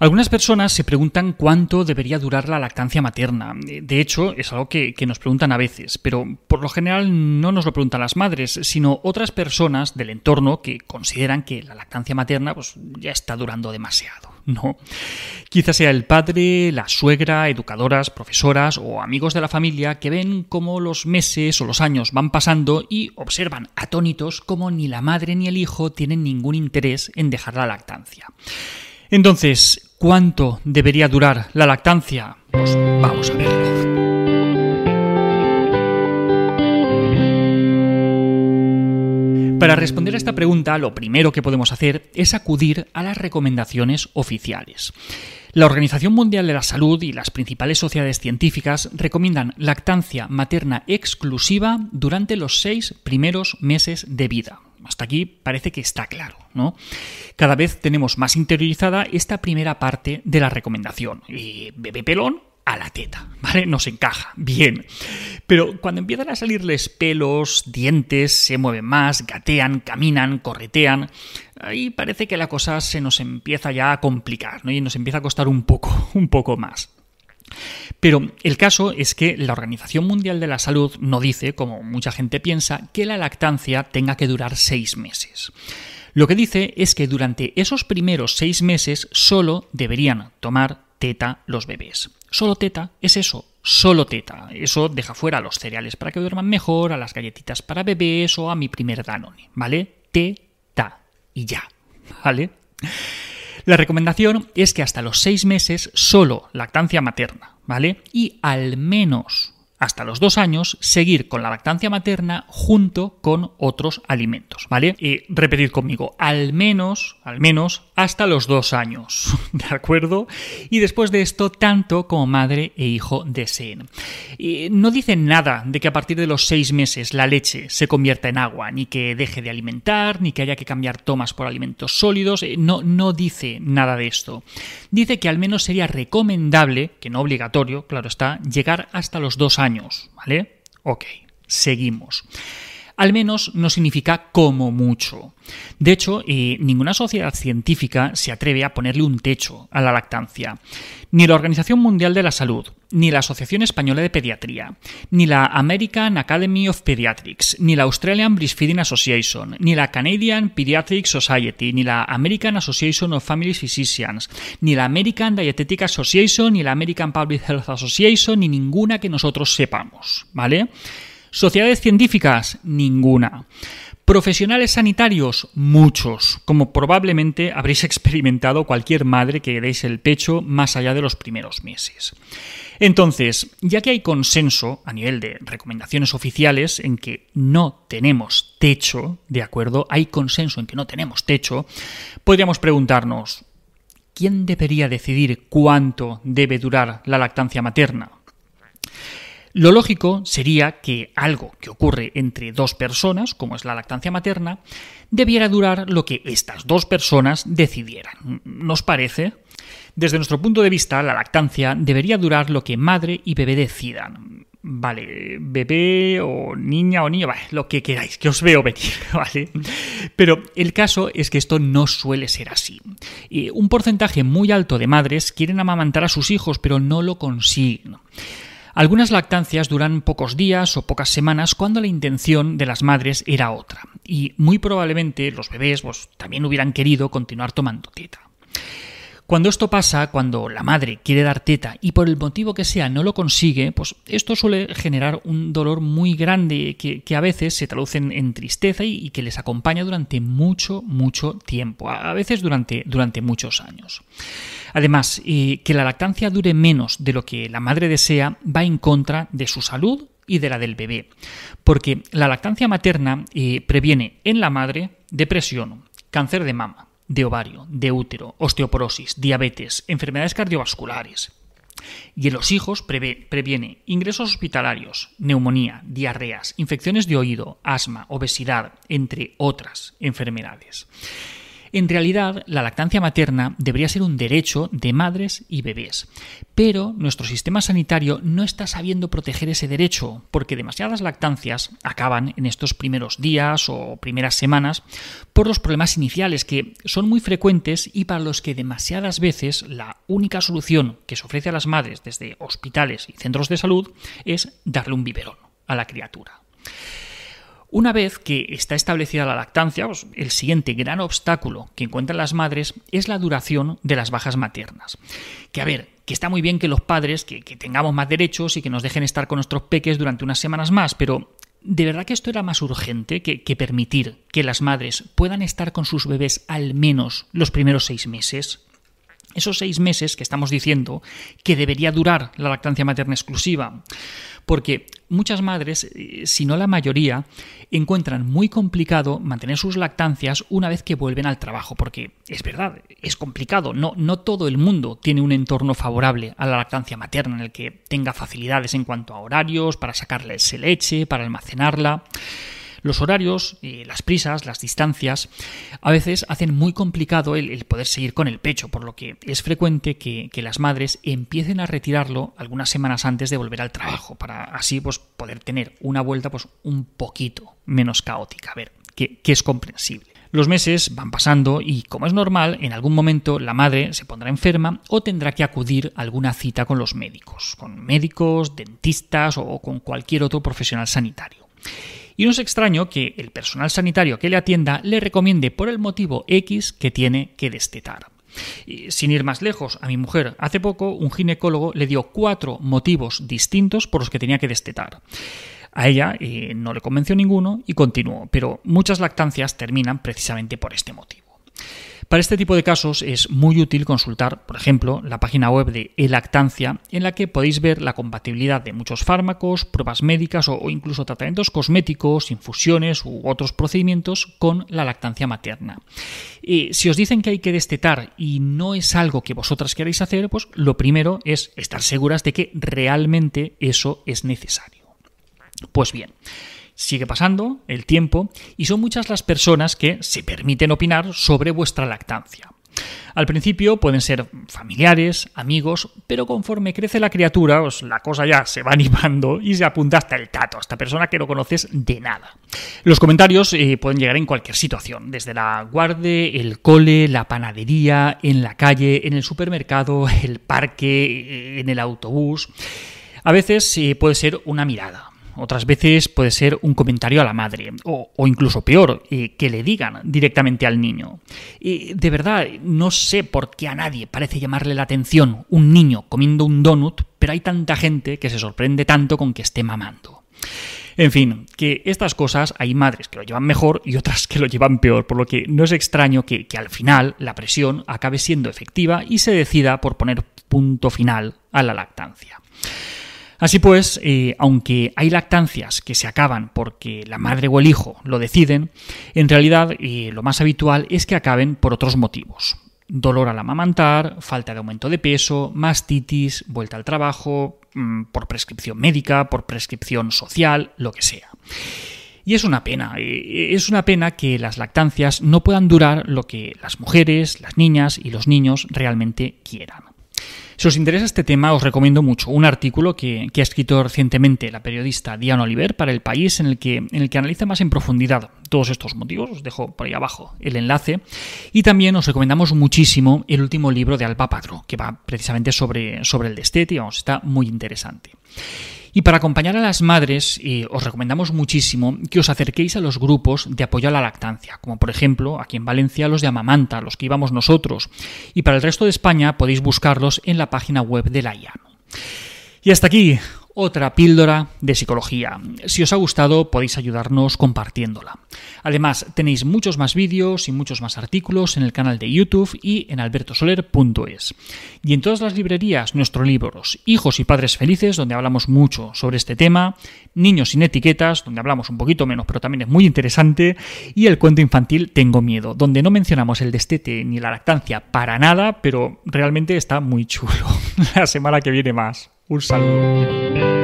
Algunas personas se preguntan cuánto debería durar la lactancia materna. De hecho, es algo que, nos preguntan a veces, pero por lo general no nos lo preguntan las madres, sino otras personas del entorno que consideran que la lactancia materna pues, ya está durando demasiado. No. Quizás sea el padre, la suegra, educadoras, profesoras o amigos de la familia que ven cómo los meses o los años van pasando y observan atónitos cómo ni la madre ni el hijo tienen ningún interés en dejar la lactancia. Entonces, ¿Cuánto debería durar la lactancia? Pues vamos a verlo. Para responder a esta pregunta, lo primero que podemos hacer es acudir a las recomendaciones oficiales. La Organización Mundial de la Salud y las principales sociedades científicas recomiendan lactancia materna exclusiva durante los seis primeros meses de vida. Hasta aquí parece que está claro, Cada vez tenemos más interiorizada esta primera parte de la recomendación. Y bebé pelón a la teta, ¿vale? Nos encaja, bien. Pero cuando empiezan a salirles pelos, dientes, se mueven más, gatean, caminan, corretean, ahí parece que la cosa se nos empieza ya a complicar, ¿no? Y nos empieza a costar un poco, un poco más. Pero el caso es que la Organización Mundial de la Salud no dice, como mucha gente piensa, que la lactancia tenga que durar seis meses. Lo que dice es que durante esos primeros seis meses solo deberían tomar teta los bebés. Solo teta es eso, solo teta. Eso deja fuera a los cereales para que duerman mejor, a las galletitas para bebés o a mi primer Danone, ¿vale? Teta y ya, ¿vale? La recomendación es que hasta los seis meses solo lactancia materna, ¿vale? Y al menos hasta los dos años seguir con la lactancia materna junto con otros alimentos, ¿vale? Y repetir conmigo, al menos, al menos hasta los dos años, ¿de acuerdo? Y después de esto, tanto como madre e hijo deseen. No dicen nada de que a partir de los seis meses la leche se convierta en agua, ni que deje de alimentar, ni que haya que cambiar tomas por alimentos sólidos, eh, no, no dice nada de esto. Dice que al menos sería recomendable, que no obligatorio, claro está, llegar hasta los dos años ¿vale? Ok, seguimos. Al menos no significa como mucho. De hecho, eh, ninguna sociedad científica se atreve a ponerle un techo a la lactancia. Ni la Organización Mundial de la Salud, ni la Asociación Española de Pediatría, ni la American Academy of Pediatrics, ni la Australian Breastfeeding Association, ni la Canadian Pediatric Society, ni la American Association of Family Physicians, ni la American Dietetic Association, ni la American Public Health Association, ni ninguna que nosotros sepamos, ¿vale? Sociedades científicas, ninguna. Profesionales sanitarios, muchos, como probablemente habréis experimentado cualquier madre que deis el pecho más allá de los primeros meses. Entonces, ya que hay consenso a nivel de recomendaciones oficiales en que no tenemos techo, ¿de acuerdo? Hay consenso en que no tenemos techo, podríamos preguntarnos, ¿quién debería decidir cuánto debe durar la lactancia materna? Lo lógico sería que algo que ocurre entre dos personas, como es la lactancia materna, debiera durar lo que estas dos personas decidieran. ¿Nos parece? Desde nuestro punto de vista, la lactancia debería durar lo que madre y bebé decidan. Vale, bebé o niña o niño, vale, lo que queráis, que os veo venir, ¿vale? Pero el caso es que esto no suele ser así. Y un porcentaje muy alto de madres quieren amamantar a sus hijos, pero no lo consiguen. Algunas lactancias duran pocos días o pocas semanas cuando la intención de las madres era otra, y muy probablemente los bebés pues, también hubieran querido continuar tomando teta. Cuando esto pasa, cuando la madre quiere dar teta y por el motivo que sea no lo consigue, pues esto suele generar un dolor muy grande que, a veces se traduce en, tristeza y, que les acompaña durante mucho, mucho tiempo, a veces durante, durante muchos años. Además, eh, que la lactancia dure menos de lo que la madre desea va en contra de su salud y de la del bebé, porque la lactancia materna eh, previene en la madre depresión, cáncer de mama, de ovario, de útero, osteoporosis, diabetes, enfermedades cardiovasculares. Y en los hijos previene ingresos hospitalarios, neumonía, diarreas, infecciones de oído, asma, obesidad, entre otras enfermedades. En realidad, la lactancia materna debería ser un derecho de madres y bebés, pero nuestro sistema sanitario no está sabiendo proteger ese derecho, porque demasiadas lactancias acaban en estos primeros días o primeras semanas por los problemas iniciales que son muy frecuentes y para los que demasiadas veces la única solución que se ofrece a las madres desde hospitales y centros de salud es darle un biberón a la criatura. Una vez que está establecida la lactancia, pues, el siguiente gran obstáculo que encuentran las madres es la duración de las bajas maternas. Que a ver, que está muy bien que los padres, que, tengamos más derechos y que nos dejen estar con nuestros peques durante unas semanas más, pero ¿de verdad que esto era más urgente que, que permitir que las madres puedan estar con sus bebés al menos los primeros seis meses? Esos seis meses que estamos diciendo que debería durar la lactancia materna exclusiva. Porque muchas madres, eh, si no la mayoría, encuentran muy complicado mantener sus lactancias una vez que vuelven al trabajo. Porque es verdad, es complicado. No, no todo el mundo tiene un entorno favorable a la lactancia materna en el que tenga facilidades en cuanto a horarios, para sacarle leche, para almacenarla. Los horarios, las prisas, las distancias, a veces hacen muy complicado el, poder seguir con el pecho, por lo que es frecuente que, las madres empiecen a retirarlo algunas semanas antes de volver al trabajo, para así pues, poder tener una vuelta pues, un poquito menos caótica. A ver, que, que es comprensible. Los meses van pasando y, como es normal, en algún momento la madre se pondrá enferma o tendrá que acudir a alguna cita con los médicos, con médicos, dentistas o con cualquier otro profesional sanitario. Y no es extraño que el personal sanitario que le atienda le recomiende por el motivo X que tiene que destetar. sin ir más lejos, a mi mujer hace poco un ginecólogo le dio cuatro motivos distintos por los que tenía que destetar. A ella eh, no le convenció ninguno y continuó, pero muchas lactancias terminan precisamente por este motivo. Para este tipo de casos es muy útil consultar, por ejemplo, la página web de e-lactancia, en la que podéis ver la compatibilidad de muchos fármacos, pruebas médicas o incluso tratamientos cosméticos, infusiones u otros procedimientos con la lactancia materna. Si os dicen que hay que destetar y no es algo que vosotras queréis hacer, pues lo primero es estar seguras de que realmente eso es necesario. Pues bien, Sigue pasando el tiempo y son muchas las personas que se permiten opinar sobre vuestra lactancia. Al principio pueden ser familiares, amigos, pero conforme crece la criatura, pues la cosa ya se va animando y se apunta hasta el tato, hasta persona que no conoces de nada. Los comentarios eh, pueden llegar en cualquier situación, desde la guarde, el cole, la panadería, en la calle, en el supermercado, el parque, eh, en el autobús. A veces eh, puede ser una mirada, otras veces puede ser un comentario a la madre, o, incluso peor, eh, que le digan directamente al niño. Y de verdad, no sé por qué a nadie parece llamarle la atención un niño comiendo un donut, pero hay tanta gente que se sorprende tanto con que esté mamando. En fin, que estas cosas hay madres que lo llevan mejor y otras que lo llevan peor, por lo que no es extraño que, que al final la presión acabe siendo efectiva y se decida por poner punto final a la lactancia. Así pues, eh, aunque hay lactancias que se acaban porque la madre o el hijo lo deciden, en realidad eh, lo más habitual es que acaben por otros motivos. Dolor al amamantar, falta de aumento de peso, mastitis, vuelta al trabajo, mm, por prescripción médica, por prescripción social, lo que sea. Y es una pena, eh, es una pena que las lactancias no puedan durar lo que las mujeres, las niñas y los niños realmente quieran. Si os interesa este tema, os recomiendo mucho un artículo que, ha escrito recientemente la periodista Diana Oliver para El País, en el, que, en el que analiza más en profundidad todos estos motivos. Os dejo por ahí abajo el enlace. Y también os recomendamos muchísimo el último libro de Alba Padro, que va precisamente sobre, sobre el destete y vamos, está muy interesante. Y para acompañar a las madres, os recomendamos muchísimo que os acerquéis a los grupos de apoyo a la lactancia, como por ejemplo aquí en Valencia los de Amamanta, los que íbamos nosotros, y para el resto de España podéis buscarlos en la página web de la IAN. Y hasta aquí otra píldora de psicología. Si os ha gustado podéis ayudarnos compartiéndola. Además tenéis muchos más vídeos y muchos más artículos en el canal de YouTube y en albertosoler.es. Y en todas las librerías nuestros libros Hijos y Padres Felices, donde hablamos mucho sobre este tema, Niños sin etiquetas, donde hablamos un poquito menos, pero también es muy interesante, y el cuento infantil Tengo miedo, donde no mencionamos el destete ni la lactancia para nada, pero realmente está muy chulo. La semana que viene más. Un saludo.